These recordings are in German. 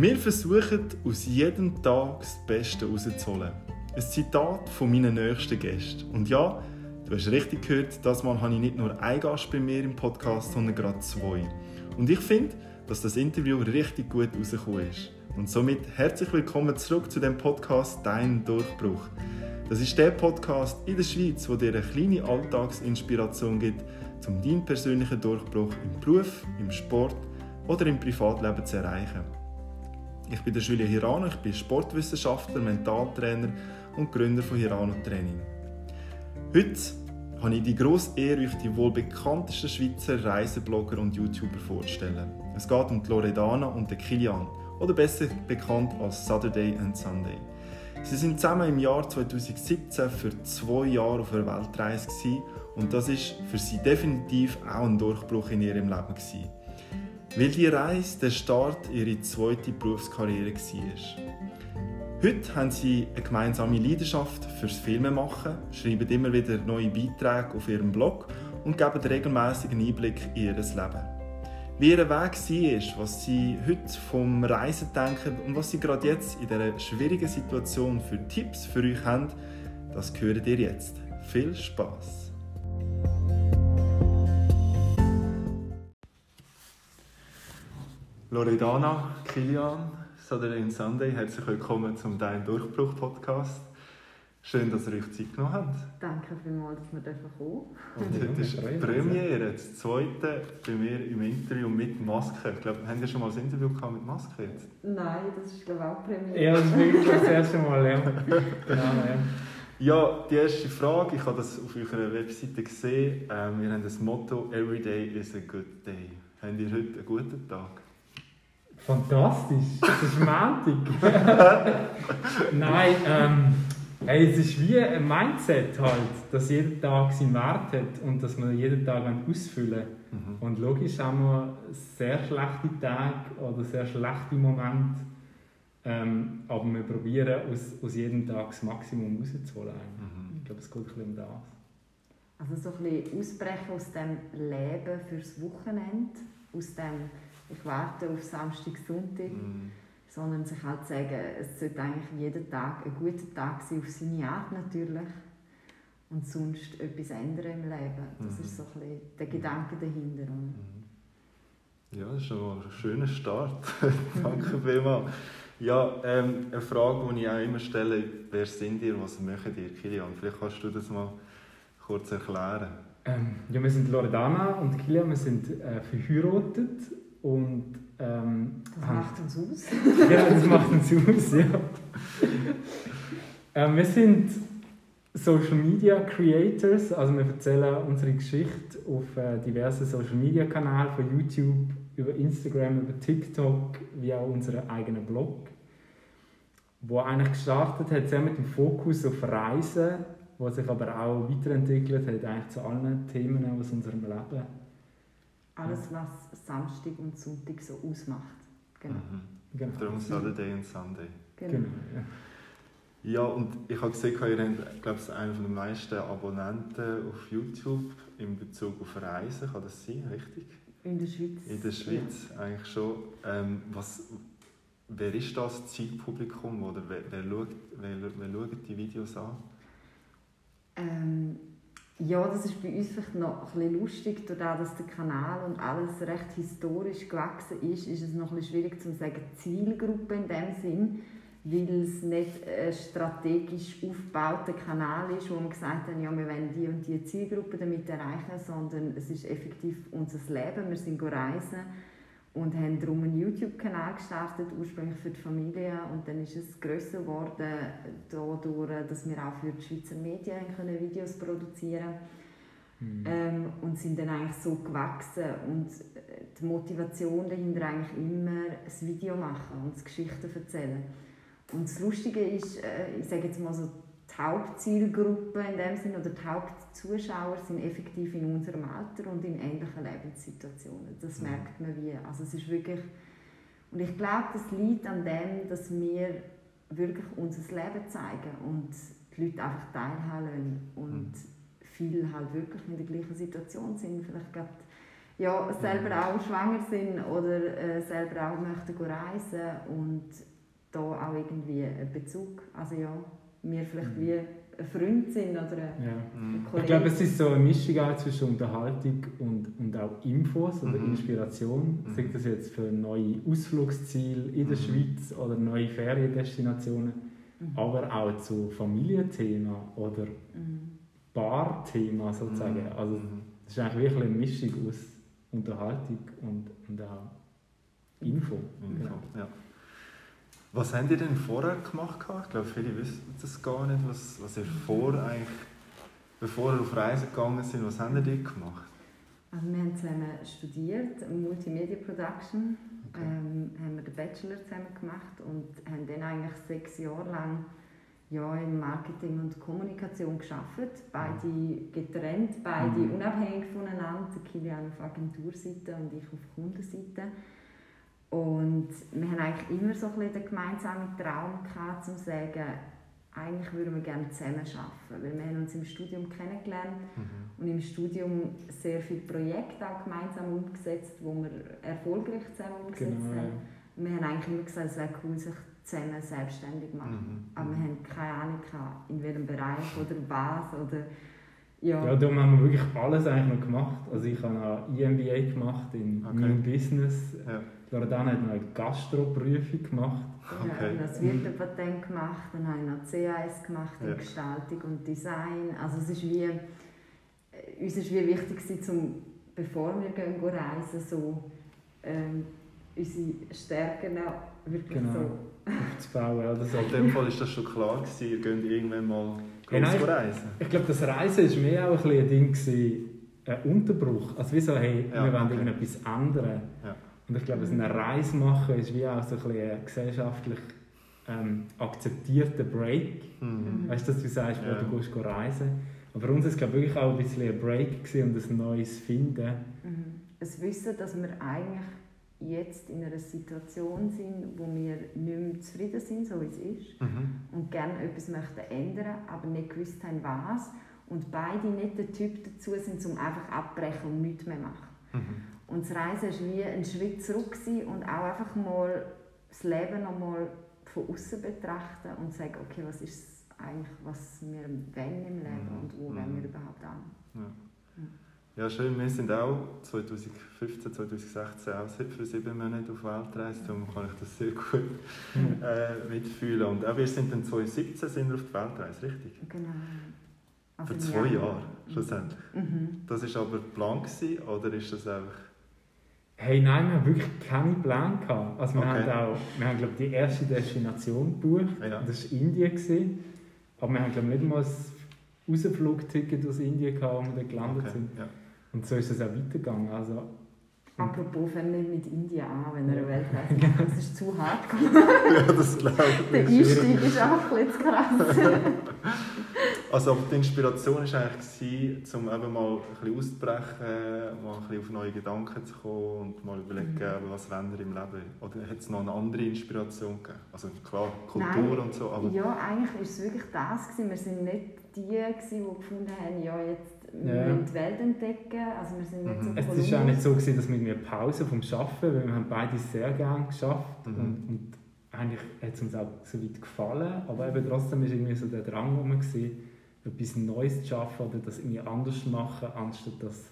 Wir versuchen aus jedem Tag das Beste rauszuholen. Ein Zitat von meinen nächsten Gästen. Und ja, du hast richtig gehört, das Mal habe ich nicht nur einen Gast bei mir im Podcast, sondern gerade zwei. Und ich finde, dass das Interview richtig gut rausgekommen ist. Und somit herzlich willkommen zurück zu dem Podcast Dein Durchbruch. Das ist der Podcast in der Schweiz, wo dir eine kleine Alltagsinspiration gibt, um deinen persönlichen Durchbruch im Beruf, im Sport oder im Privatleben zu erreichen. Ich bin der Julia Hirano, ich bin Sportwissenschaftler, Mentaltrainer und Gründer von Hirano Training. Heute habe ich die grosse Ehre, euch die wohl bekanntesten Schweizer Reiseblogger und YouTuber vorzustellen. Es geht um die Loredana und den Kilian, oder besser bekannt als Saturday and Sunday. Sie sind zusammen im Jahr 2017 für zwei Jahre auf einer Weltreise und das ist für sie definitiv auch ein Durchbruch in ihrem Leben gewesen. Weil die Reise der Start ihrer zweiten Berufskarriere war. Heute haben sie eine gemeinsame Leidenschaft fürs Filmemachen, schreiben immer wieder neue Beiträge auf ihrem Blog und geben regelmäßig Einblick in ihr Leben. Wie ihr Weg war, was sie heute vom Reisen denken und was sie gerade jetzt in dieser schwierigen Situation für Tipps für euch haben, das hört ihr jetzt. Viel Spaß! Loredana, Kilian, Saturday and Sunday, herzlich willkommen zum Dein Durchbruch Podcast. Schön, dass ihr euch Zeit genommen habt. Danke vielmals, dass wir kommen Und heute ist die Premiere, das zweite bei mir im Interview mit Maske. Ich glaube, haben wir schon mal ein Interview gehabt mit Maske jetzt? Nein, das ist glaube ich auch Premiere. Ja, das ist wirklich das erste Mal, ja. Genau, ja. Ja, die erste Frage, ich habe das auf eurer Webseite gesehen. Ähm, wir haben das Motto «Every day is a good day». Habt ihr heute einen guten Tag? Fantastisch, das ist Montag. Nein, ähm, hey, es ist wie ein Mindset halt, dass jeder Tag seinen Wert hat und dass man jeden Tag ausfüllen mhm. Und logisch haben wir sehr schlechte Tage oder sehr schlechte Momente, ähm, aber wir probieren aus, aus jedem Tag das Maximum rauszuholen. Mhm. Ich glaube, es geht ein bisschen um das. Also so ein bisschen ausbrechen aus dem Leben fürs Wochenende, aus dem ich warte auf Samstag, Sonntag, mhm. sondern sich halt sagen, es sollte eigentlich jeden Tag ein guter Tag sein, auf seine Art natürlich und sonst etwas ändern im Leben. Das mhm. ist so ein bisschen der Gedanke dahinter. Mhm. Ja, das ist schon mal ein schöner Start. Danke vielmals. Ja, ähm, eine Frage, die ich auch immer stelle, wer sind ihr, was machen ihr, Kilian? Vielleicht kannst du das mal kurz erklären. Ähm, ja, wir sind Loredana und Kilian, wir sind äh, verheiratet und, ähm, das macht uns aus. ja, das macht uns aus, ja. ähm, wir sind Social Media Creators, also wir erzählen unsere Geschichte auf äh, diversen Social Media Kanälen, von YouTube über Instagram, über TikTok, wie auch unseren eigenen Blog, wo eigentlich gestartet hat, sehr mit dem Fokus auf Reisen, wo sich aber auch weiterentwickelt hat, eigentlich zu allen Themen aus unserem Leben alles, was Samstag und Sonntag so ausmacht. Genau. Mhm. genau. Darum Saturday und Sunday. Genau. genau ja. Ja, und ich habe gesehen, ihr habt, glaube ich, einen der meisten Abonnenten auf YouTube in Bezug auf Reisen. Kann das sein, richtig? In der Schweiz. In der Schweiz, ja. eigentlich schon. Ähm, was, wer ist das Zielpublikum oder wer, wer, schaut, wer, wer schaut die Videos an? Ähm, ja, das ist bei uns vielleicht noch ein lustig, dadurch, dass der Kanal und alles recht historisch gewachsen ist, ist es noch ein schwierig zu sagen Zielgruppe in dem Sinn, weil es nicht ein strategisch aufgebauter Kanal ist, wo wir gesagt haben, ja, wir wollen die und die Zielgruppe damit erreichen, sondern es ist effektiv unser Leben, wir sind reisen und haben darum einen YouTube-Kanal gestartet, ursprünglich für die Familie und dann ist es grösser geworden, dadurch, dass wir auch für die Schweizer Medien können Videos produzieren mhm. ähm, und sind dann eigentlich so gewachsen und äh, die Motivation dahinter eigentlich immer ein Video machen und Geschichten erzählen. Und das Lustige ist, äh, ich sage jetzt mal so, die Hauptzielgruppe in dem Sinn oder die Hauptzuschauer sind effektiv in unserem Alter und in ähnlichen Lebenssituationen. Das mhm. merkt man wie. Also es ist wirklich und ich glaube, das liegt an dem, dass wir wirklich unser Leben zeigen und die Leute einfach teilhaben und mhm. viele halt wirklich in der gleichen Situation sind, vielleicht gerade ja, selber auch schwanger sind oder äh, selber auch möchten reisen und da auch irgendwie einen Bezug, also ja, wir vielleicht Mhm. wie ein Freund sind oder ein Ja. Mhm. Kollege. Ich glaube, es ist so eine Mischung auch zwischen Unterhaltung und, und auch Infos oder Mhm. Inspiration. Mhm. Sei das jetzt für neue Ausflugsziele in der Mhm. Schweiz oder neue Feriendestinationen, Mhm. aber auch zu Familienthemen oder Mhm. Barthema sozusagen. Mhm. Also Mhm. es ist eigentlich wirklich eine Mischung aus Unterhaltung und, und auch Info. Info, ja. Was habt ihr denn vorher gemacht? Ich glaube, viele wissen das gar nicht, was, was ihr vor eigentlich, bevor ihr auf Reisen gegangen sind, was habt ihr dort gemacht? Also wir haben zusammen studiert, Multimedia Production, Okay. ähm, haben wir den Bachelor zusammen gemacht und haben dann eigentlich sechs Jahre lang ja, in Marketing und Kommunikation geschafft. Beide getrennt, beide Mhm. unabhängig voneinander. Der Kilian auf Agenturseite und ich auf Kundenseite. Und wir haben eigentlich immer so ein bisschen den gemeinsamen Traum gehabt, um zu sagen, eigentlich würden wir gerne zusammen arbeiten. Weil wir haben uns im Studium kennengelernt Mhm. und im Studium sehr viele Projekte auch gemeinsam umgesetzt, wo wir erfolgreich zusammen umgesetzt Genau. haben. Und wir haben eigentlich immer gesagt, es wäre cool, sich zusammen selbstständig zu machen. Mhm. Aber wir haben keine Ahnung, gehabt, in welchem Bereich oder was. Oder, ja. Ja, darum haben wir wirklich alles eigentlich noch gemacht. Also ich habe auch EMBA gemacht in Okay. New Business. Ja. Loredana hat noch eine Gastroprüfung gemacht. Dann Okay. noch das Wirtepatent gemacht, dann habe ich noch CAS gemacht in Ja. Gestaltung und Design. Also es ist wie, äh, uns ist wie wichtig zum, bevor wir gehen, gehen reisen, so ähm, unsere Stärken auch wirklich Genau. so aufzubauen. Oder so. In dem Fall war das schon klar, gewesen, ihr geht irgendwann mal Ja, groß nein. reisen. Ich glaube, das Reisen war mehr auch ein, ein Ding, gewesen, ein Unterbruch. Also wie so, hey, Ja, wir wollen okay. irgendetwas ändern. Ja. Und ich glaube, eine Reise machen ist wie auch so ein, ein gesellschaftlich ähm, akzeptierter Break. Mhm. Weißt du, dass du sagst, Ja. ja. du gehst reisen. Aber für uns war es glaube ich, wirklich auch ein bisschen ein Break und ein neues Finden. Mhm. Es Wissen, dass wir eigentlich jetzt in einer Situation sind, wo wir nicht mehr zufrieden sind, so wie es ist, Mhm. und gerne etwas möchten ändern, aber nicht gewusst haben, was. Und beide nicht der Typ dazu sind, um einfach abbrechen und nichts mehr machen. Mhm. Und das Reisen war wie ein Schritt zurück und auch einfach mal das Leben noch mal von außen betrachten und sagen, okay, was ist eigentlich, was wir wollen im Leben Mhm. und wo Mhm. wollen wir überhaupt an. Ja, schön. Wir sind auch 2015, 2016 auch für sieben Monate auf Weltreise, darum kann ich das sehr gut äh, mitfühlen. Und auch wir sind dann 2017 sind wir auf die Weltreise, richtig? Genau. Also Für zwei Januar. Jahre, schlussendlich. Mhm. Das ist aber Plan gewesen, oder ist das einfach... Hey, nein, wir haben wirklich keine Pläne gehabt. Also wir Okay. haben auch, wir haben glaube die erste Destination gebucht. Ja. Das war Indien. Gewesen. Aber wir haben glaube nicht mal ein Rausflugticket aus Indien gehabt, wo wir dort gelandet Okay, sind. ja. Und so ist es auch weitergegangen. Also, Apropos, fangen wir mit Indien an, wenn ihr eine Weltreise macht. Das ist zu hart. ja, das glaube Der ich. Einstieg ist einfach ein bisschen zu krass. Also die Inspiration war eigentlich, gewesen, um eben mal ein bisschen auszubrechen, mal ein bisschen auf neue Gedanken zu kommen und mal überlegen, Mhm. was wollen wir im Leben. Oder hat es noch eine andere Inspiration gegeben? Also klar, Kultur Nein. und so, aber... Ja, eigentlich war es wirklich das. Gewesen. Wir sind nicht die, gewesen, die gefunden haben, ja, jetzt Ja. müssen die Welt entdecken. Also wir sind nicht Mhm. so es war auch nicht so, gewesen, dass wir eine Pause vom Arbeiten, weil wir haben beide sehr gerne geschafft Mhm. und, und eigentlich hat es uns auch so weit gefallen, aber eben trotzdem war irgendwie so der Drang rum, gewesen, etwas Neues zu schaffen oder das irgendwie anders zu machen, anstatt das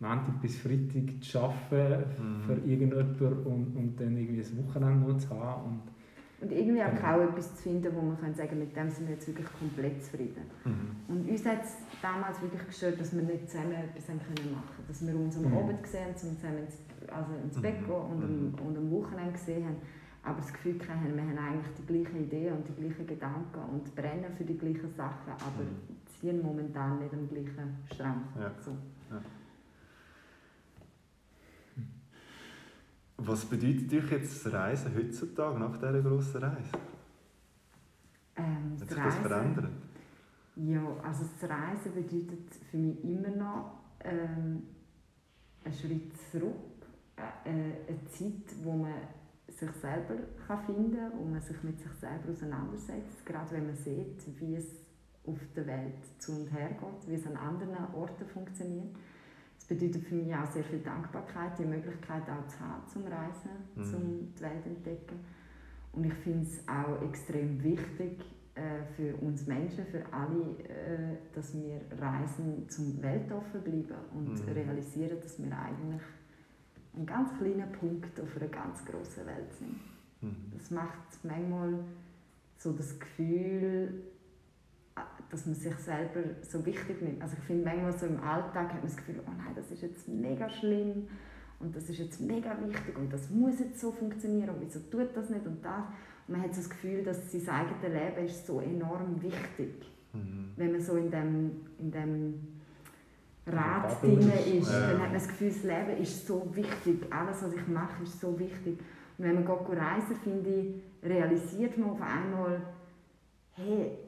Montag bis Freitag zu arbeiten Mhm. für irgendjemanden und, und dann irgendwie das Wochenende nur zu haben. Und Und irgendwie auch, auch etwas zu finden, wo man kann sagen mit dem sind wir jetzt wirklich komplett zufrieden. Mhm. Und uns hat es damals wirklich gestört, dass wir nicht zusammen etwas haben können machen Dass wir uns am Mhm. Abend gesehen haben, zusammen ins, also ins Bett Mhm. gehen und, am, Mhm. und am Wochenende gesehen haben. Aber das Gefühl hatten, wir haben eigentlich die gleichen Ideen und die gleichen Gedanken und brennen für die gleichen Sachen, aber Mhm. ziehen momentan nicht am gleichen Strang. Ja. So. Was bedeutet euch jetzt das Reisen heutzutage, nach dieser grossen Reise? Ähm, Hat sich das Reisen- verändert? Ja, also das Reisen bedeutet für mich immer noch ähm, einen Schritt zurück, äh, äh, eine Zeit, wo man sich selber kann finden kann, wo man sich mit sich selber auseinandersetzt, gerade wenn man sieht, wie es auf der Welt zu und her geht, wie es an anderen Orten funktioniert. Bedeutet für mich auch sehr viel Dankbarkeit, die Möglichkeit auch zu haben, zum Reisen, mhm. zum die Welt entdecken. Und ich finde es auch extrem wichtig äh, für uns Menschen, für alle, äh, dass wir reisen zum Weltoffen bleiben und mhm. realisieren, dass wir eigentlich ein ganz kleiner Punkt auf einer ganz großen Welt sind. Mhm. Das macht manchmal so das Gefühl, dass man sich selber so wichtig nimmt. Also ich finde manchmal so im Alltag hat man das Gefühl, oh nein, das ist jetzt mega schlimm und das ist jetzt mega wichtig und das muss jetzt so funktionieren und wieso tut das nicht und das. Und man hat so das Gefühl, dass sein eigenes Leben ist so enorm wichtig, mhm. wenn man so in dem, in dem Rad drin ist, ja. dann hat man das Gefühl, das Leben ist so wichtig, alles was ich mache ist so wichtig. Und wenn man geht reisen, finde ich, realisiert man auf einmal, hey,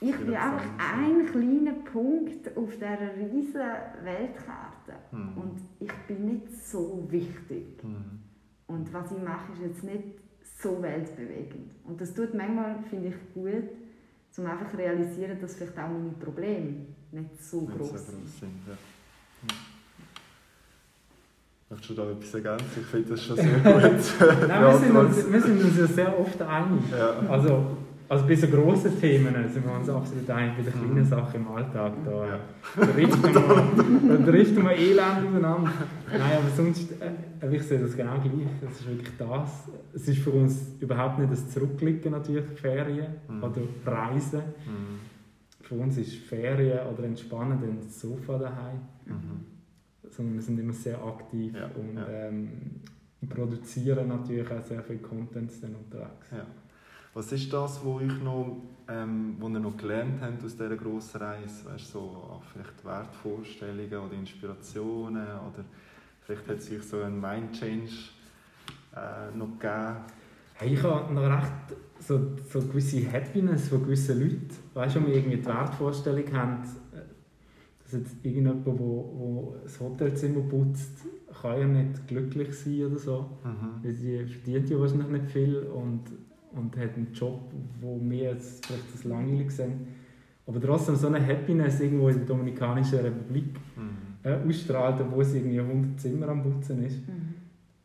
ich bin einfach ein kleiner Punkt auf dieser riesigen Weltkarte. Mhm. Und ich bin nicht so wichtig. Mhm. Und was ich mache, ist jetzt nicht so weltbewegend. Und das tut manchmal, finde ich, gut, um einfach zu realisieren, dass vielleicht auch meine Probleme nicht so nicht groß so sind. sind ja. hm. Möchtest du da etwas ergänzen? Ich finde das schon sehr gut. Nein, wir, sind uns, wir sind uns ja sehr oft einig. Ja. Also, also bei so grossen Themen sind wir uns absolut einig, bei den kleinen mhm. Sachen im Alltag. Da, da richten wir, da richten wir Elend auseinander. Nein, aber sonst, äh, ich sehe das genau gleich. Das ist wirklich das. Es ist für uns überhaupt nicht das Zurückliegen natürlich, Ferien mhm. oder Reisen. Mhm. Für uns ist Ferien oder Entspannen dann das Sofa daheim. Mhm. Sondern wir sind immer sehr aktiv ja. und ja. Ähm, produzieren natürlich auch sehr viel Content dann unterwegs. Ja. Was ist das, wo, ich noch, ähm, wo ihr noch gelernt habt aus dieser grossen Reise? Weißt, so, vielleicht Wertvorstellungen oder Inspirationen oder vielleicht hat es euch so einen Mind-Change äh, noch gegeben? Hey, ich habe noch recht so, so gewisse Happiness von gewissen Leuten. Weißt du, wenn wir irgendwie die Wertvorstellung haben, dass jetzt irgendjemand, der wo, wo das Hotelzimmer putzt, kann ja nicht glücklich sein oder so. Mhm. Sie verdient ja wahrscheinlich nicht viel und und hat einen Job, wo wir jetzt vielleicht das langweilig sind. Aber trotzdem so eine Happiness irgendwo in der Dominikanischen Republik mhm. äh, ausstrahlt, wo es irgendwie 100 Zimmer am Putzen ist. Mhm.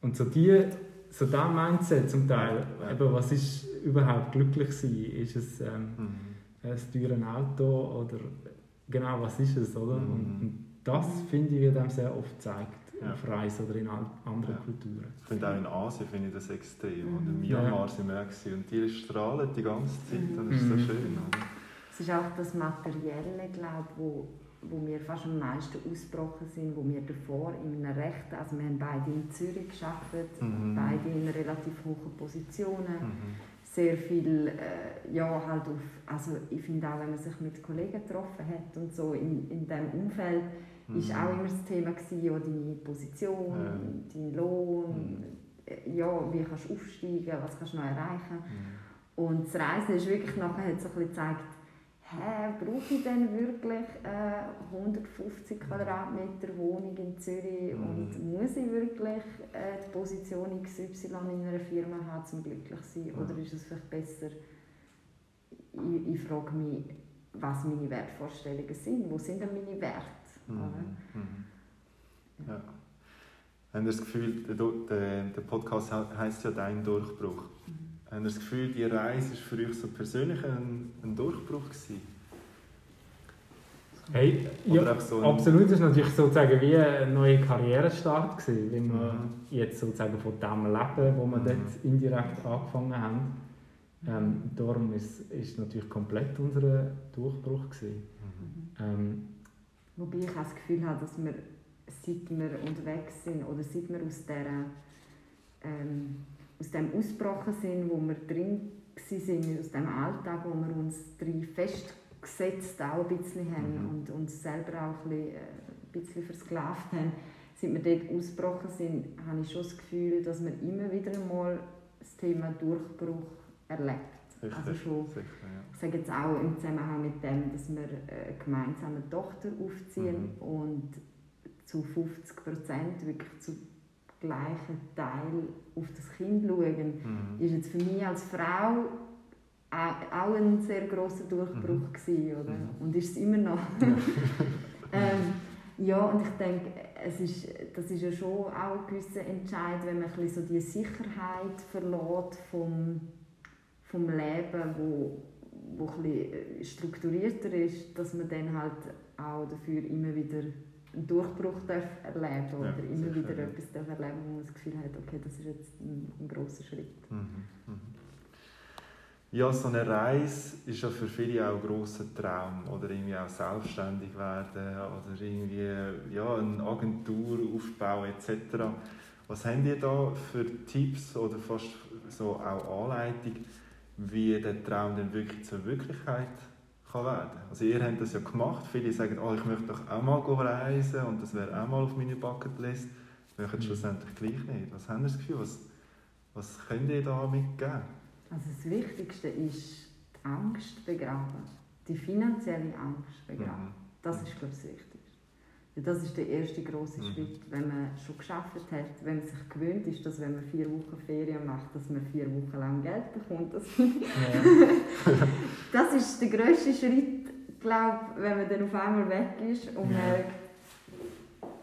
Und so die, so das Mindset zum Teil, ja. eben, was ist überhaupt glücklich sein? Ist es ähm, mhm. ein teures Auto oder genau, was ist es, oder? Mhm. Und, und das, finde ich, wird einem sehr oft gezeigt. Auf Reisen oder in anderen ja. Kulturen. Ich finde auch in Asien finde ich das extrem. Mhm. Und in Myanmar ja. sind wir auch und die strahlen die ganze Zeit mhm. und das ist so mhm. schön. Oder? Es ist auch das Materielle, glaube wo, wo wir fast am meisten ausgebrochen sind, wo wir davor in einem Recht, also wir haben beide in Zürich gearbeitet, mhm. beide in relativ hohen Positionen. Mhm sehr viel, äh, ja, halt auf, also ich finde auch, wenn man sich mit Kollegen getroffen hat und so in, in diesem Umfeld, mhm. ist auch immer das Thema gewesen, ja, deine Position, ja. dein Lohn, mhm. ja, wie kannst du aufsteigen, was kannst du noch erreichen. Mhm. Und das Reisen ist wirklich nachher hat so ein bisschen gezeigt, hä, brauche ich denn wirklich äh, 150 Quadratmeter Wohnung in Zürich mhm. und muss ich wirklich äh, die Position XY in einer Firma haben, um glücklich zu sein? Oder ist es vielleicht besser, ich, ich frage mich, was meine Wertvorstellungen sind, wo sind denn meine Werte? Mhm. Mhm. Ja. Haben Sie das Gefühl, der, der Podcast heisst ja «Dein Durchbruch». Mhm. Haben Sie das Gefühl, die Reise war für euch so persönlich ein, ein Durchbruch? Gewesen? Hey, ja, so absolut. Das war natürlich sozusagen wie ein neuer Karrierestart, gewesen, wenn wir mhm. jetzt sozusagen von dem leben, wo wir mhm. dort indirekt angefangen haben. Ähm, darum ist es natürlich komplett unser Durchbruch. Gewesen. Mhm. Ähm, Wobei ich auch das Gefühl habe, dass wir, seit wir unterwegs sind oder seit wir aus, dieser, ähm, aus dem ausgebrochen sind, wo wir drin waren, aus dem Alltag, wo wir uns drin festgesetzt auch ein bisschen haben mhm. und uns selber auch ein bisschen, äh, ein bisschen versklavt haben, seit wir dort ausgebrochen sind, habe ich schon das Gefühl, dass wir immer wieder einmal das Thema Durchbruch erlebt. Richtig, also schon, sicher, ja. ich sage jetzt auch im Zusammenhang mit dem, dass wir eine gemeinsame Tochter aufziehen mhm. und zu 50 Prozent wirklich zu gleichen Teil auf das Kind schauen, mhm. ist jetzt für mich als Frau auch ein sehr großer Durchbruch mhm. gewesen, oder? Mhm. Und ist es immer noch. ähm, Ja, und ich denke, es ist, das ist ja schon auch ein gewisser Entscheid, wenn man ein bisschen so die Sicherheit verlässt vom, vom Leben, wo, wo ein bisschen strukturierter ist, dass man dann halt auch dafür immer wieder einen Durchbruch darf erleben oder Ja, immer wieder ja. etwas darf erleben wo man das Gefühl hat, okay, das ist jetzt ein, ein grosser Schritt. Mhm. Mhm. Ja, so eine Reise ist ja für viele auch ein grosser Traum. Oder irgendwie auch selbstständig werden oder irgendwie ja, eine Agentur aufbauen etc. Was habt ihr da für Tipps oder fast so auch Anleitung, wie der Traum dann wirklich zur Wirklichkeit kann werden Also ihr habt das ja gemacht. Viele sagen, oh, ich möchte doch auch mal reisen und das wäre auch mal auf meiner Bucketlist. Möchten Mhm. schlussendlich gleich nicht. Was habt ihr das Gefühl? Was, was könnt ihr da mitgeben? Also das Wichtigste ist die Angst begraben, die finanzielle Angst begraben. Mhm. Das ist, glaube ich, das Wichtigste. Das ist der erste große Mhm. Schritt, wenn man schon geschafft hat, wenn man sich gewöhnt ist, dass wenn man vier Wochen Ferien macht, dass man vier Wochen lang Geld bekommt. Das, Ja. das ist der grösste Schritt, glaube wenn man dann auf einmal weg ist und merkt,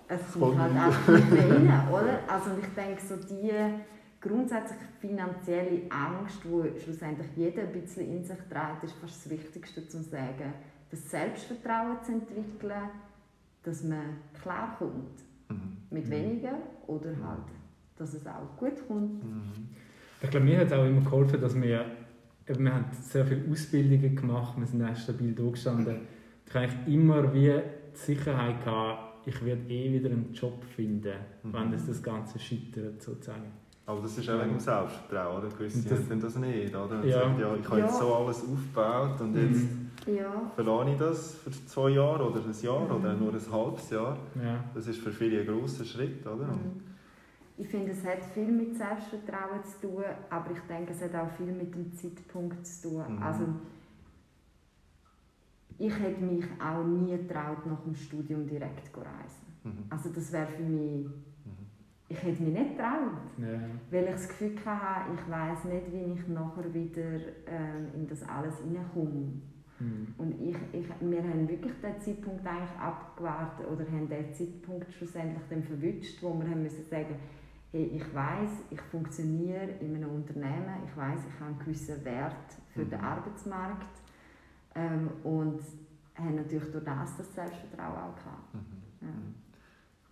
es kommt halt einfach nicht mehr rein, oder? Also ich denke, so die grundsätzlich finanzielle Angst, die schlussendlich jeder ein bisschen in sich trägt, ist fast das Wichtigste zu sagen. Das Selbstvertrauen zu entwickeln, dass man klarkommt Mhm. mit Mhm. weniger oder halt, dass es auch gut kommt. Mhm. Ich glaube, mir hat es auch immer geholfen, dass wir, eben, wir haben sehr viele Ausbildungen gemacht, wir sind auch stabil da gestanden. Ich habe eigentlich immer wie die Sicherheit gehabt, ich werde eh wieder einen Job finden, Mhm. wenn das das Ganze scheitert, sozusagen. Aber das ist auch wegen dem Selbstvertrauen, oder? Gewisse Das- haben das nicht, oder? Und Ja. sagen, ja, ich habe jetzt Ja. so alles aufgebaut und jetzt Mhm. Ja, verlasse ich das für zwei Jahre oder ein Jahr Mhm. oder nur ein halbes Jahr. Ja. Das ist für viele ein grosser Schritt, oder? Mhm. Ich finde, es hat viel mit Selbstvertrauen zu tun, aber ich denke, es hat auch viel mit dem Zeitpunkt zu tun. Mhm. Also, ich hätte mich auch nie getraut, nach dem Studium direkt zu reisen. Mhm. Also das wäre für mich, Mhm. ich hätte mich nicht getraut, Ja. weil ich das Gefühl hatte, ich weiß nicht, wie ich nachher wieder ähm, in das alles hineinkomme. Mhm. Und ich, ich, wir haben wirklich den Zeitpunkt eigentlich abgewartet oder haben den Zeitpunkt schlussendlich dann verwünscht, wo wir haben müssen sagen, hey, ich weiß, ich funktioniere in einem Unternehmen, ich weiß, ich habe einen gewissen Wert für den Mhm. Arbeitsmarkt ähm, und haben natürlich durch das das Selbstvertrauen auch gehabt. Mhm. Ja. Mhm.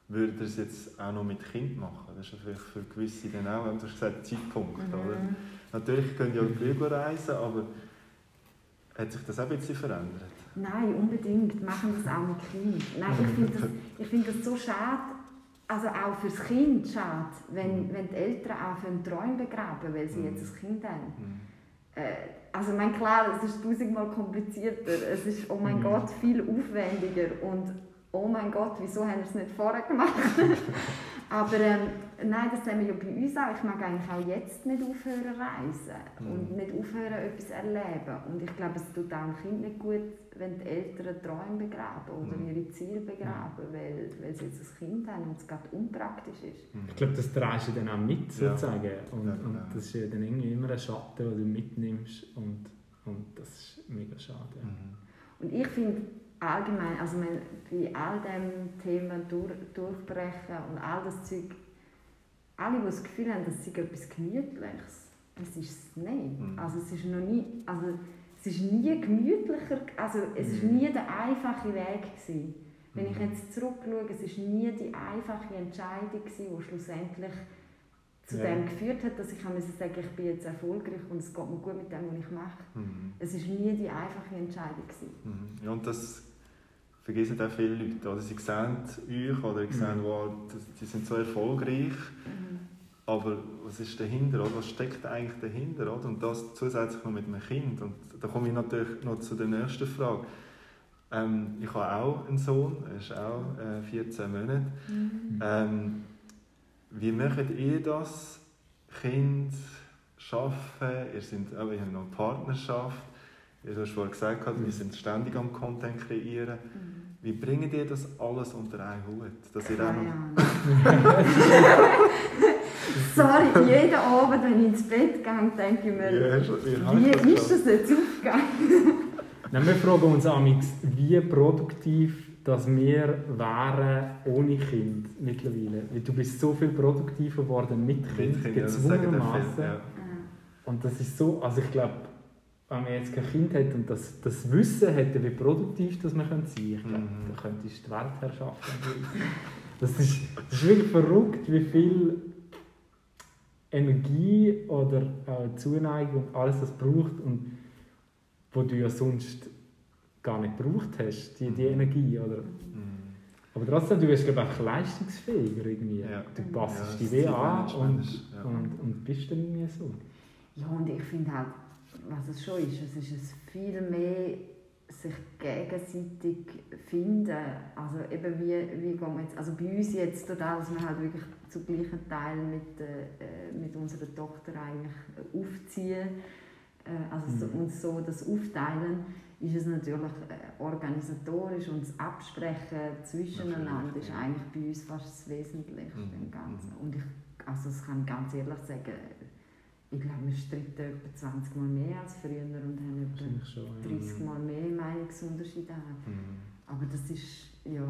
Würdet ihr es jetzt auch noch mit Kind machen? Das ist ja vielleicht für gewisse dann auch, du hast gesagt, Zeitpunkt, oder? Mhm. Natürlich könnt ihr auch früher reisen, aber hat sich das auch ein bisschen verändert? Nein, unbedingt. Machen das auch mit Kind. Nein, ich finde das, ich finde das so schade, also auch fürs Kind schade, wenn, Mhm. wenn die Eltern auch für einen Träum begraben, weil sie Mhm. jetzt ein Kind haben. Mhm. Äh, also ich meine, klar, es ist tausendmal komplizierter, es ist, oh mein Mhm. Gott, viel aufwendiger und oh mein Gott, wieso haben wir es nicht vorher gemacht? Aber ähm, nein, das haben wir ja bei uns auch. Ich mag eigentlich auch jetzt nicht aufhören reisen Mhm. und nicht aufhören etwas erleben. Und ich glaube, es tut auch dem Kind nicht gut, wenn die Eltern Träume begraben oder Mhm. ihre Ziele begraben, weil, weil sie jetzt ein Kind haben und es gerade unpraktisch ist. Mhm. Ich glaube, das trägst du dann auch mit, Ja. sozusagen. Und, Ja, und das ist ja dann irgendwie immer ein Schatten, den du mitnimmst. Und, und das ist mega schade. Mhm. Und ich finde allgemein, also man, bei all dem Thema durch, Durchbrechen und all das Zeug, alle, die das Gefühl haben, das sei etwas Gemütliches, es ist es nicht. Mhm. Also es ist noch nie, also es ist nie gemütlicher, also es ist Mhm. nie der einfache Weg gewesen. Wenn ich Mhm. jetzt zurückschaue, es ist nie die einfache Entscheidung gewesen, die schlussendlich zu Ja. dem geführt hat, dass ich sagen, ich bin jetzt erfolgreich und es geht mir gut mit dem, was ich mache. Mhm. Es ist nie die einfache Entscheidung gewesen. Mhm. Ja, und das vergessen auch viele Leute. Oder? Sie sehen euch oder sie sehen, Mhm. wow, die sind so erfolgreich, aber was ist dahinter? Oder? Was steckt eigentlich dahinter? Oder? Und das zusätzlich noch mit einem Kind. Und da komme ich natürlich noch zu der nächsten Frage. Ähm, ich habe auch einen Sohn, er ist auch äh, 14 Monate. Mhm. Ähm, wie macht ihr das? Kind schaffen, ihr seid auch in einer Partnerschaft. Ihr hast vorhin gesagt, wir sind ständig am Content kreieren. Mhm. Wie bringt ihr das alles unter einen Hut? Dass ihr auch Keine. Sorry, jeden Abend, wenn ich ins Bett gehe, denke ich mir, Ja, hast du- wie hast du wie das ist das jetzt aufgegangen? Nein, wir fragen uns amigs, wie produktiv dass wir wären ohne Kind mittlerweile. Weil du bist so viel produktiver geworden mit Kind, Kind, ja, das sagen dann gezwungenermaßen. Ja. Und das ist so, also ich glaube, wenn man jetzt kein Kind hat und das, das Wissen hätte, wie produktiv das man sein könnte, ich glaube, Mhm. da könntest du die Weltherrschaft das ist, das ist wirklich verrückt, wie viel Energie oder äh, Zuneigung und alles das braucht und wo du ja sonst gar nicht gebraucht hast, die, die Energie. Oder? Mhm. Aber trotzdem, du wirst glaube ich einfach leistungsfähiger irgendwie. Ja. Du Ja, passest die weh an und, ja. und, und bist dann irgendwie so. Ja, und ich finde halt, was es schon ist, es ist es viel mehr sich gegenseitig finden. Also eben wie, wie gehen wir jetzt, also bei uns jetzt total, dass wir halt wirklich zu gleichen Teilen mit, äh, mit unserer Tochter eigentlich aufziehen, äh, also so, Mhm. uns so das aufteilen, ist es natürlich äh, organisatorisch und das Absprechen zwischeneinander ist eigentlich bei uns fast das Wesentlichste Mhm, im Ganzen. mhm. Und ich, also das kann ich ganz ehrlich sagen, ich glaube, wir stritten etwa 20 Mal mehr als früher und haben etwa schon. ja. 30 Mal mehr Meinungsunterschiede. Mhm. Aber das ist, ja,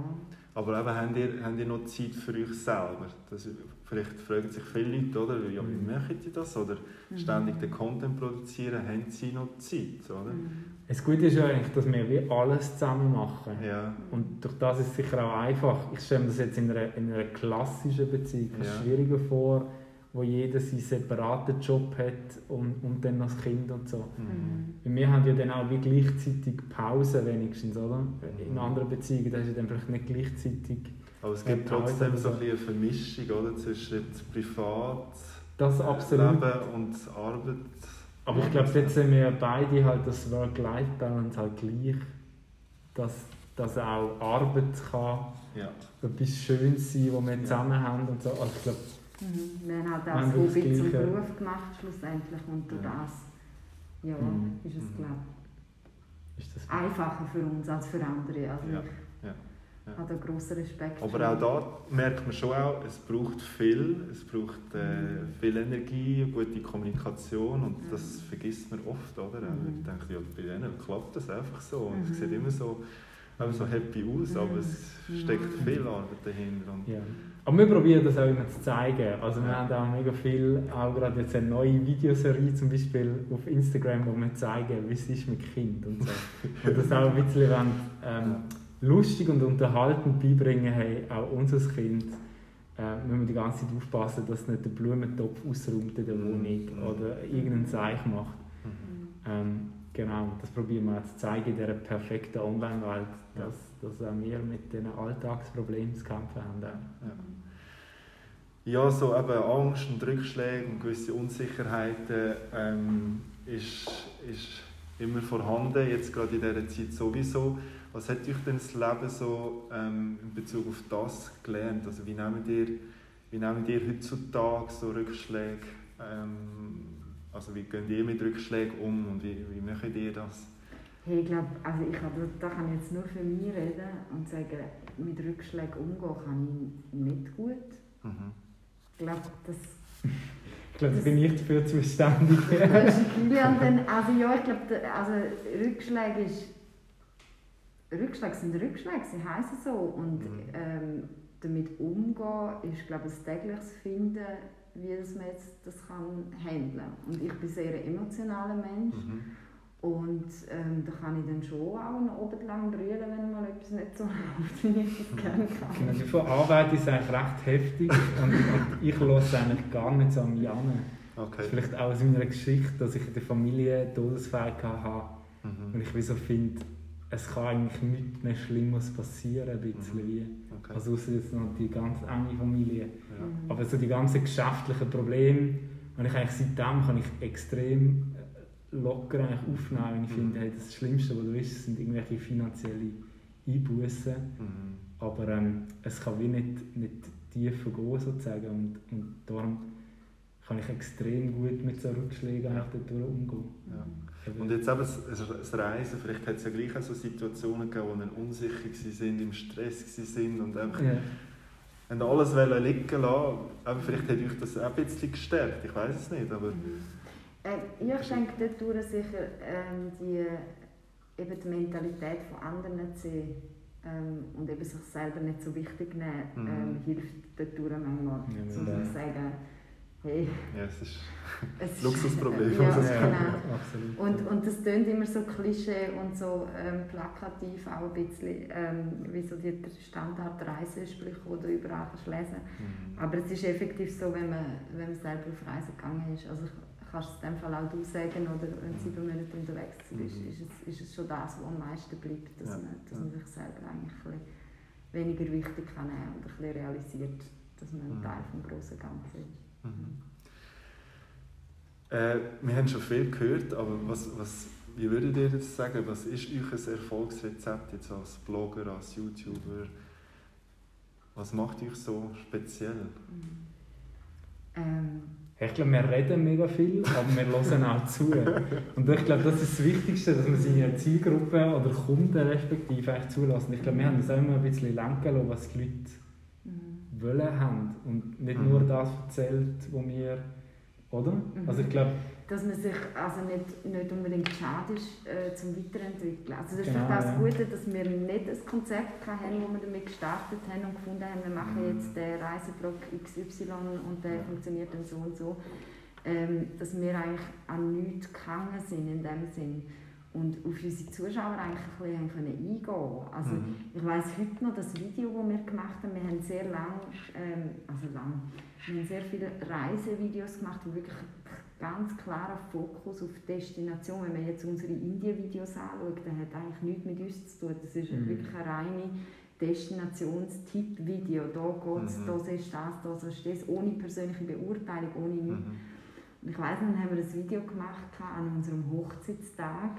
Aber eben, habt ihr, habt ihr noch Zeit für euch selber? Das, vielleicht fragen sich viele Leute, oder? Ja, wie Mhm. machen die das? Oder Mhm. ständig den Content produzieren, haben sie noch Zeit, oder? Mhm. Das Gute ist ja eigentlich, dass wir wie alles zusammen machen. Ja. Und durch das ist es sicher auch einfach. Ich stelle mir das jetzt in einer, in einer klassischen Beziehung Ja. schwieriger vor, wo jeder seinen separaten Job hat und, und dann noch das Kind und so. Mhm. Weil Wir haben ja dann auch wie gleichzeitig Pause wenigstens, oder? In anderen Beziehungen, da ist ja dann vielleicht nicht gleichzeitig Aber es gibt Ja, trotzdem so ein eine Vermischung oder? zwischen jetzt Privat, das absolut. Leben und Arbeit. Aber ich glaube, dort sehen wir beide halt das Work-Life-Balance halt gleich, dass, dass auch Arbeit kann Ja. etwas Schönes sein, was wir Ja. zusammen haben und so. Also ich glaube, Mhm. Wir haben halt auch das Hobby zum. Beruf gemacht schlussendlich und durch Ja. das ja, Mhm. ist es, Mhm. glaube ich, einfacher für uns als für andere. Also Ja. ich Ja. Ja. habe da grossen Respekt Aber auch da merkt man schon auch, es braucht viel, es braucht äh, viel Energie, gute Kommunikation und Mhm. das vergisst man oft, oder? Mhm. Ich denke, ja, bei denen klappt das einfach so und es Mhm. sieht immer so, eben so happy aus, Mhm. aber es steckt Mhm. viel Arbeit dahinter. Und Ja. Aber wir probieren das auch immer zu zeigen. Also wir haben auch mega viel, auch gerade jetzt eine neue Videoserie zum Beispiel auf Instagram, wo wir zeigen, wie es ist mit Kind und so. und das auch ein bisschen wollen, ähm, lustig und unterhaltend beibringen, hey, auch unser Kind äh, müssen wir die ganze Zeit aufpassen, dass nicht der Blumentopf ausräumt in der Mhm. Wohnung oder irgendeinen Seich macht. Mhm. Ähm, genau, das probieren wir auch zu zeigen in dieser perfekten Online-Welt, dass, dass auch wir mit diesen Alltagsproblemen zu kämpfen haben. auch. Ja, so eben Angst und Rückschläge und gewisse Unsicherheiten ähm, ist, ist immer vorhanden, jetzt gerade in dieser Zeit sowieso. Was hat euch denn das Leben so ähm, in Bezug auf das gelernt? Also wie nehmt ihr, wie nehmt ihr heutzutage so Rückschläge, ähm, also wie geht ihr mit Rückschlägen um und wie, wie macht ihr das? Hey, ich glaube, also ich kann, da kann ich jetzt nur für mich reden und sagen, mit Rückschlägen umgehen kann ich nicht gut. Mhm. Ich glaube, das Ich glaube, da bin ich dafür zuständig. Das ist Kilian dann, also ja, ich glaube, also Rückschläge ist, Rückschläge sind Rückschläge, sie heißen so und Mhm. ähm, damit umgehen ist, glaube ich, ein tägliches Finden, wie das man jetzt das kann handeln. Und ich bin sehr ein emotionaler Mensch Mhm. Und ähm, da kann ich dann schon auch noch oben lang brüllen, wenn mal etwas nicht so läuft, wie ich das gerne Genau, kann. die Verarbeitung ist eigentlich recht heftig und, und ich lasse eigentlich gar nicht so an mich an. Das Okay. ist vielleicht auch aus meiner Geschichte, dass ich in der Familie Todesfälle hatte und Mhm. ich wie so finde, es kann eigentlich nichts mehr Schlimmes passieren, ein bisschen Mhm. wie. Okay. Also außer jetzt noch die ganz enge Familie. Ja. Mhm. Aber so die ganzen geschäftlichen Probleme, und ich eigentlich seitdem kann ich extrem locker eigentlich aufnehmen. Und ich Mhm. finde, hey, das Schlimmste, was du ist, sind irgendwelche finanzielle Einbußen. Mhm. Aber ähm, es kann wie nicht, nicht tiefer gehen sozusagen. Und, und darum kann ich extrem gut mit so Rückschlägen Ja. dort umgehen. Ja. Und jetzt eben das, das Reisen, vielleicht hat es ja gleich auch so Situationen gegeben, wo dann unsicher waren, im Stress waren und einfach ja. alles liegen lassen. Aber vielleicht hat euch das auch ein bisschen gestärkt, ich weiß es nicht. Aber Äh, ich denke dadurch sicher ähm, die, eben die Mentalität von anderen zu sehen. ähm, und eben sich selber nicht so wichtig nehmen, Mhm. ähm, hilft dadurch manchmal, Ja, um zu dem- sagen, hey, Ja, es ist ist- Luxusproblem. Ja, muss ich Ja, sagen. genau. absolut. Und, und das tönt immer so klischee und so ähm, plakativ auch ein bisschen, ähm, wie so die Standard-Reisesprüche, die du überall kannst lesen Mhm. Aber es ist effektiv so, wenn man, wenn man selber auf Reise gegangen ist. Also kannst du es in dem Fall auch du sagen, oder wenn sie sieben Monate unterwegs ist, Mhm. ist, es, ist es schon das, was am meisten bleibt, dass, Ja, man, dass man sich selber eigentlich ein weniger wichtig kann nehmen und ein bisschen realisiert, dass man ein Mhm. Teil vom grossen Ganzen ist. Mhm. Äh, wir haben schon viel gehört, aber was, was, wie würdet ihr das sagen? Was ist euer Erfolgsrezept jetzt als Blogger, als YouTuber? Was macht euch so speziell? Mhm. Ähm, Ich glaube, wir reden mega viel, aber wir hören auch zu. Und ich glaube, das ist das Wichtigste, dass man seine Zielgruppe oder Kunden respektive eigentlich zulässt. Ich glaube, wir haben das auch immer ein bisschen lenken lassen, was die Leute mhm. wollen haben und nicht Mhm. nur das erzählt, was wir... Oder? Mhm. Also ich glaube, dass man sich also nicht, nicht unbedingt schade ist äh, zum Weiterentwickeln. Also das ist Genau, auch das ja. Gute, dass wir nicht ein Konzept hatten, wo wir damit gestartet haben und gefunden haben, wir machen Mhm. jetzt den Reiseblog XY und der funktioniert dann so und so. Ähm, dass wir eigentlich an nichts gehangen sind in dem Sinn und auf unsere Zuschauer eigentlich ein bisschen haben können eingehen Also Mhm. ich weiss heute noch das Video, das wir gemacht haben. Wir haben sehr lang, ähm, also lang, wir haben sehr viele Reisevideos gemacht, wo wirklich ganz klarer Fokus auf die Destination. Wenn man jetzt unsere Indien-Videos anschaut, dann hat eigentlich nichts mit uns zu tun. Das ist Mhm. wirklich eine reine Destinationstipp-Video. Da geht's, Mhm. da siehst du das, da siehst du das, ohne persönliche Beurteilung, ohne nichts. Mhm. Und ich weiss, dann haben wir ein Video gemacht an unserem Hochzeitstag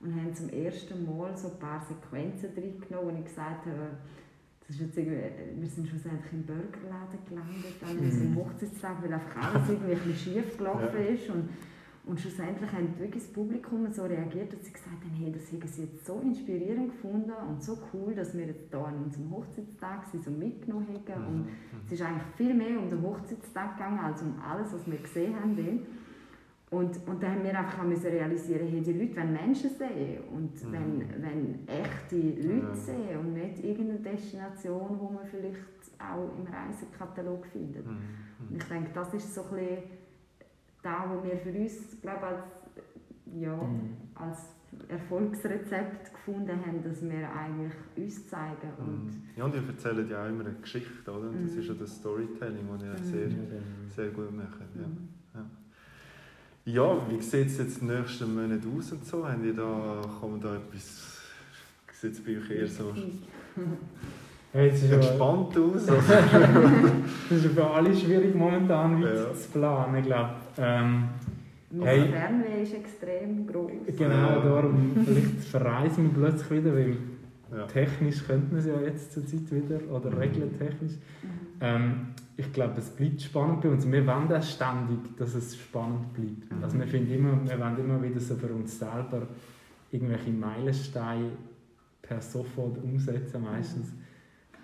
und haben zum ersten Mal so ein paar Sequenzen drin genommen, wo ich gesagt habe, das ist jetzt irgendwie, wir sind schlussendlich im Burgerladen gelandet an unserem Mhm. Hochzeitstag, weil einfach alles irgendwie ein bisschen schief gelaufen Ja. ist. Und, und schlussendlich haben wirklich das Publikum so reagiert, dass sie gesagt haben, hey, das haben sie jetzt so inspirierend gefunden und so cool, dass wir jetzt hier an unserem Hochzeitstag sie so mitgenommen haben. Und Mhm. es ist eigentlich viel mehr um den Hochzeitstag gegangen, als um alles, was wir gesehen haben. Und, und dann haben wir einfach auch müssen realisieren, hey, die Leute wollen Menschen sehen und Mhm. wenn, wenn echte Leute Ja. sehen und nicht irgendeine Destination, die man vielleicht auch im Reisekatalog findet. Mhm. Und ich denke, das ist so ein bisschen da, wo wir für uns, glaube als, ja, Mhm. als Erfolgsrezept gefunden haben, dass wir eigentlich uns zeigen und Mhm. Ja, und ihr erzählt ja auch immer eine Geschichte, oder? Und das Mhm. ist ja das Storytelling, das ihr Mhm. sehr, dann- sehr gut macht. Ja. Ja, wie sieht es jetzt in den nächsten Monaten aus und so? Haben ihr da, kommt da etwas, sieht es bei euch eher so Hey, es ist entspannt aus? Also, das ist für alle schwierig momentan Ja. zu planen, glaube ich. Ähm, Mein Hey. Fernweh ist extrem groß. genau Ja. darum, vielleicht verreisen wir plötzlich wieder, weil ja. technisch könnten wir es ja jetzt zur Zeit wieder, oder Mhm. regeltechnisch. Mhm. Ähm, ich glaube, es bleibt spannend bei uns. Wir wollen das ständig, dass es spannend bleibt. Mhm. Also wir, finden immer, wir wollen immer wieder so für uns selber irgendwelche Meilensteine per sofort umsetzen meistens.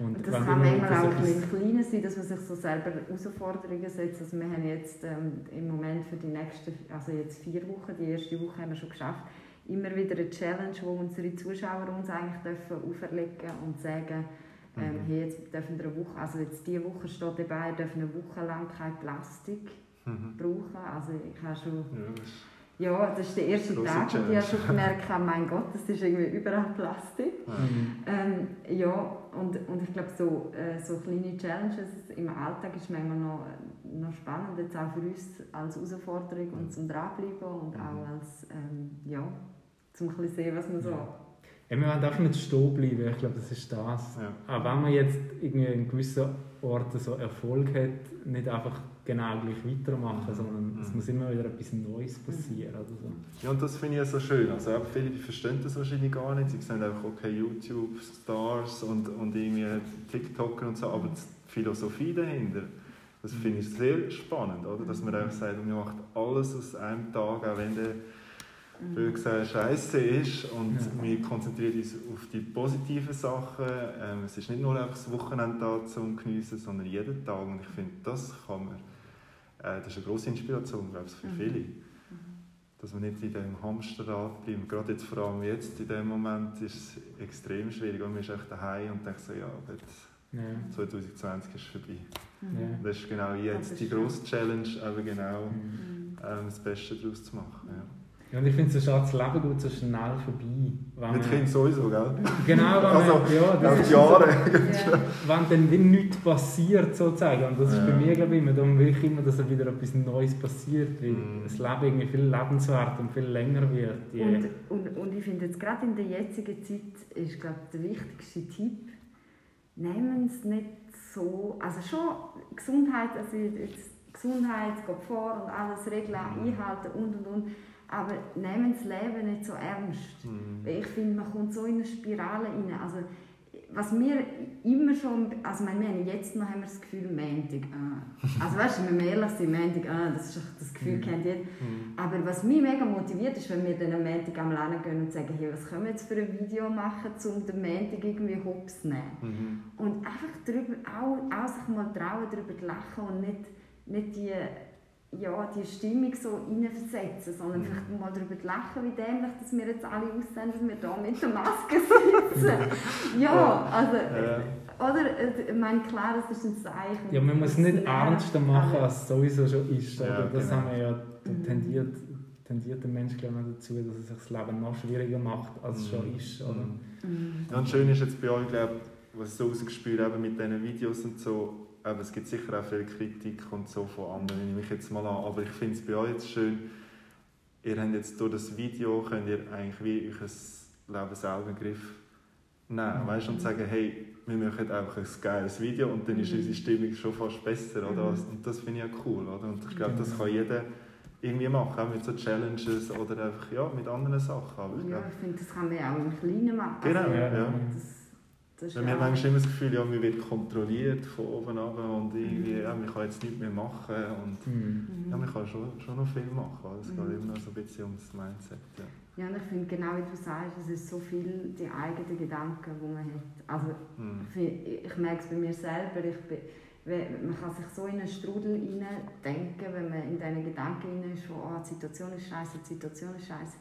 Und das kann immer manchmal auch ein etwas- Kleinen sein, dass man sich so selber Herausforderungen setzt. Also wir haben jetzt ähm, im Moment für die nächsten, also jetzt vier Wochen, die erste Woche haben wir schon geschafft, immer wieder eine Challenge, wo unsere Zuschauer uns eigentlich dürfen auferlegen und sagen, ähm, Mhm. hey, jetzt dürfen wir eine Woche, also jetzt diese Woche steht dabei, dürfen eine Woche lang kein Plastik Mhm. brauchen. Also ich habe schon Ja, das ist- ja, das ist der erste Grosse Tag und ich Challenge. habe schon gemerkt, oh mein Gott, das ist irgendwie überall Plastik. Mhm. Ähm, ja, und, und ich glaube, so, äh, so kleine Challenges im Alltag ist manchmal noch, noch spannend, jetzt auch für uns als Herausforderung und zum Dranbleiben und Mhm. auch als, ähm, ja, zum sehen, was man so... Ja. Ja, wir wollen einfach nicht stehen bleiben, ich glaube, das ist das. Ja. Auch wenn man jetzt irgendwie in gewissen Orten so Erfolg hat, nicht einfach genau gleich weitermachen, sondern es Mhm. muss immer wieder etwas Neues passieren. Oder so. Ja, und das finde ich ja so schön. Also auch viele die verstehen das wahrscheinlich gar nicht. Sie sehen einfach, okay, YouTube-Stars und, und irgendwie TikToker und so, aber die Philosophie dahinter, das finde ich sehr spannend, oder? Dass man einfach sagt, man macht alles aus einem Tag, auch wenn der Mhm. blöd gesagt scheiße ist und Ja. wir konzentrieren uns auf die positiven Sachen. Ähm, es ist nicht nur einfach das Wochenende da zum Geniessen, sondern jeden Tag und ich finde, das kann man, äh, das ist eine grosse Inspiration, glaube ich, für Mhm. viele. dass man nicht in diesem Hamsterrad bleibt. Gerade jetzt, vor allem jetzt in dem Moment, ist es extrem schwierig. Und man ist echt daheim und denkt so, ja, jetzt Ja. 2020 ist vorbei. Mhm. Ja. Das ist genau jetzt ist die schön. grosse Challenge, aber genau Mhm. Mhm. ähm, das Beste daraus zu machen. Ja. Ja, und ich finde, so das Leben geht so schnell vorbei. Wenn Mit Kind sowieso, gell? Genau, wenn, Also, man, ja, das ist Jahre. So, wenn dann wie nichts passiert, sozusagen. Und das ist bei Ja. mir, glaube ich, immer, darum will ich immer, dass wieder etwas Neues passiert, weil Mhm. das Leben irgendwie viel lebenswert und viel länger wird. Je- Und, und, und ich finde jetzt gerade in der jetzigen Zeit ist glaube ich, der wichtigste Tipp, nehmen es nicht so, also schon Gesundheit, also jetzt Gesundheit geht vor und alles Regeln Mhm. einhalten und und und, aber nehmen das Leben nicht so ernst. Mhm. Weil Ich finde, man kommt so in eine Spirale rein. Also, was wir immer schon, also ich meine, jetzt noch haben wir das Gefühl, Montag, ah. Also weißt du, wenn wir ehrlich sind, Montag, ah, das, ist, das Gefühl Mhm. kennt jeder. Mhm. Aber was mich mega motiviert, ist, wenn wir dann am Montag am Lernen gehen und sagen, hey, was können wir jetzt für ein Video machen, um den Montag irgendwie hops zu nehmen. Mhm. Und einfach darüber, auch, auch sich mal trauen, darüber zu lachen und nicht, nicht die, ja, die Stimmung so reinversetzen, sondern Mhm. vielleicht mal darüber zu lachen, wie dämlich dass wir jetzt alle aussehen, dass wir da mit der Maske sitzen. ja, also, Ja. oder, äh, ich meine, klar, das ist ein Zeichen. Ja, man muss es nicht ernster machen, als es sowieso schon ist. Oder? Ja, das genau. haben wir ja, Mhm. tendiert, tendiert der Mensch glaube ich, dazu, dass er sich das Leben noch schwieriger macht, als es schon Mhm. ist. Oder? Mhm. Ja, und schön ist jetzt bei euch, glaube was ich so rausgespürt habe mit diesen Videos und so, eben, es gibt sicher auch viel Kritik und so von anderen, nehme ich jetzt mal an, aber ich finde es bei euch jetzt schön, ihr habt jetzt durch das Video, könnt ihr eigentlich wie euer Leben selber in den Griff nehmen, weißt, und sagen, hey, wir machen einfach ein geiles Video und dann ist Mhm. unsere Stimmung schon fast besser, oder? Mhm. Und das finde ich ja cool, oder? Und ich glaube, das Genau. kann jeder irgendwie machen, auch mit so Challenges oder einfach, ja, mit anderen Sachen, aber ich Ja, glaube, ich finde, das kann man auch im Kleinen machen. Genau, Also, ja. Das, das Ja, wir haben manchmal immer das Gefühl, ja, man wird kontrolliert von oben ab und irgendwie, ja, man kann jetzt nichts mehr machen und Mhm. Ja, man kann schon, schon noch viel machen. Es geht Mhm. immer noch so ein bisschen ums Mindset. Ja. Ja, und ich finde, genau wie du sagst, es ist so viel die eigenen Gedanken, die man hat. Also, Mhm. ich, ich merke es bei mir selber, ich bin, man kann sich so in einen Strudel denken, wenn man in diesen Gedanken rein ist, oh, die Situation ist scheiße, die Situation ist scheiße.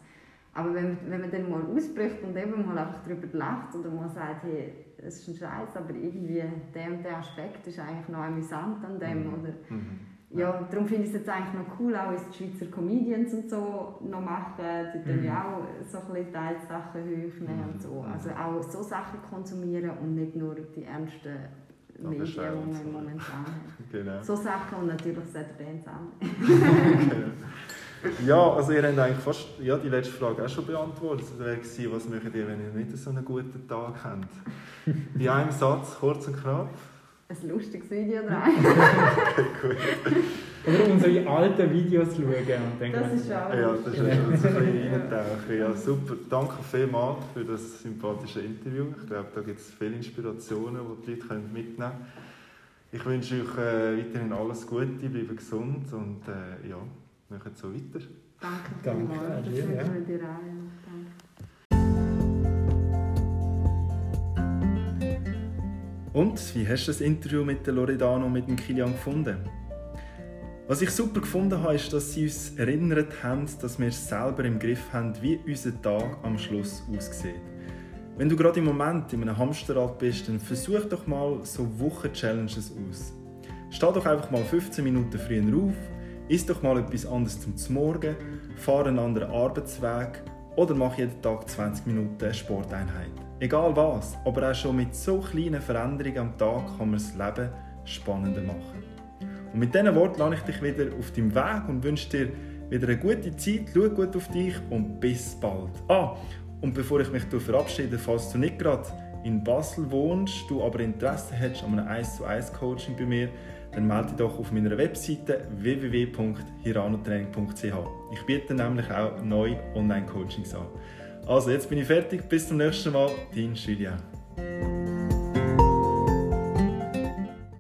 Aber wenn, man- wenn man dann mal ausbricht und eben mal einfach darüber lacht oder mal sagt, hey, es ist ein Scheiß, aber irgendwie der und der Aspekt ist eigentlich noch amüsant an dem. Mhm. Oder, Mhm. ja, darum finde ich es jetzt eigentlich noch cool, auch die Schweizer Comedians und so noch machen. Die Mhm. ja auch so ein bisschen Teilsachen hochnehmen und so. Mhm. Also auch so Sachen konsumieren und nicht nur die ernsten Medien, die man so. momentan hat. Genau. So Sachen und natürlich Saturday Sunday. ja, also ihr habt eigentlich fast ja, die letzte Frage auch schon beantwortet. Das wäre gewesen, was macht ihr, wenn ihr nicht so einen guten Tag habt? In einem Satz, kurz und knapp. Ein lustiges Video dran. Gut. Oder unsere alten Videos schauen und denken, Das ist auch Ja, das ist schon so ein bisschen reintauchen. Ja, super. Danke vielmals für das sympathische Interview. Ich glaube, da gibt es viele Inspirationen, die die Leute mitnehmen können. Ich wünsche euch äh, weiterhin alles Gute, bleibt gesund und äh, ja, macht so weiter. Danke Danke, vielmals. Das dir, ja. dir auch. Und wie hast du das Interview mit der Loredana und mit dem Kilian gefunden? Was ich super gefunden habe, ist, dass sie uns erinnert haben, dass wir es selber im Griff haben, wie unser Tag am Schluss aussieht. Wenn du gerade im Moment in einem Hamsterrad bist, dann versuch doch mal so Wochen-Challenges aus. Steh doch einfach mal 15 Minuten früher auf, iss doch mal etwas anderes zum Morgen, fahr einen anderen Arbeitsweg oder mach jeden Tag 20 Minuten eine Sporteinheit. Egal was, aber auch schon mit so kleinen Veränderungen am Tag kann man das Leben spannender machen. Und mit diesen Worten lade ich dich wieder auf deinem Weg und wünsche dir wieder eine gute Zeit, schau gut auf dich und bis bald. Ah, und bevor ich mich verabschiede, falls du nicht gerade in Basel wohnst, du aber Interesse hast an einem 1 zu 1 Coaching bei mir, dann melde dich doch auf meiner Webseite www.hiranotraining.ch. Ich biete nämlich auch neue Online-Coachings an. Also, jetzt bin ich fertig. Bis zum nächsten Mal. Dein Julian.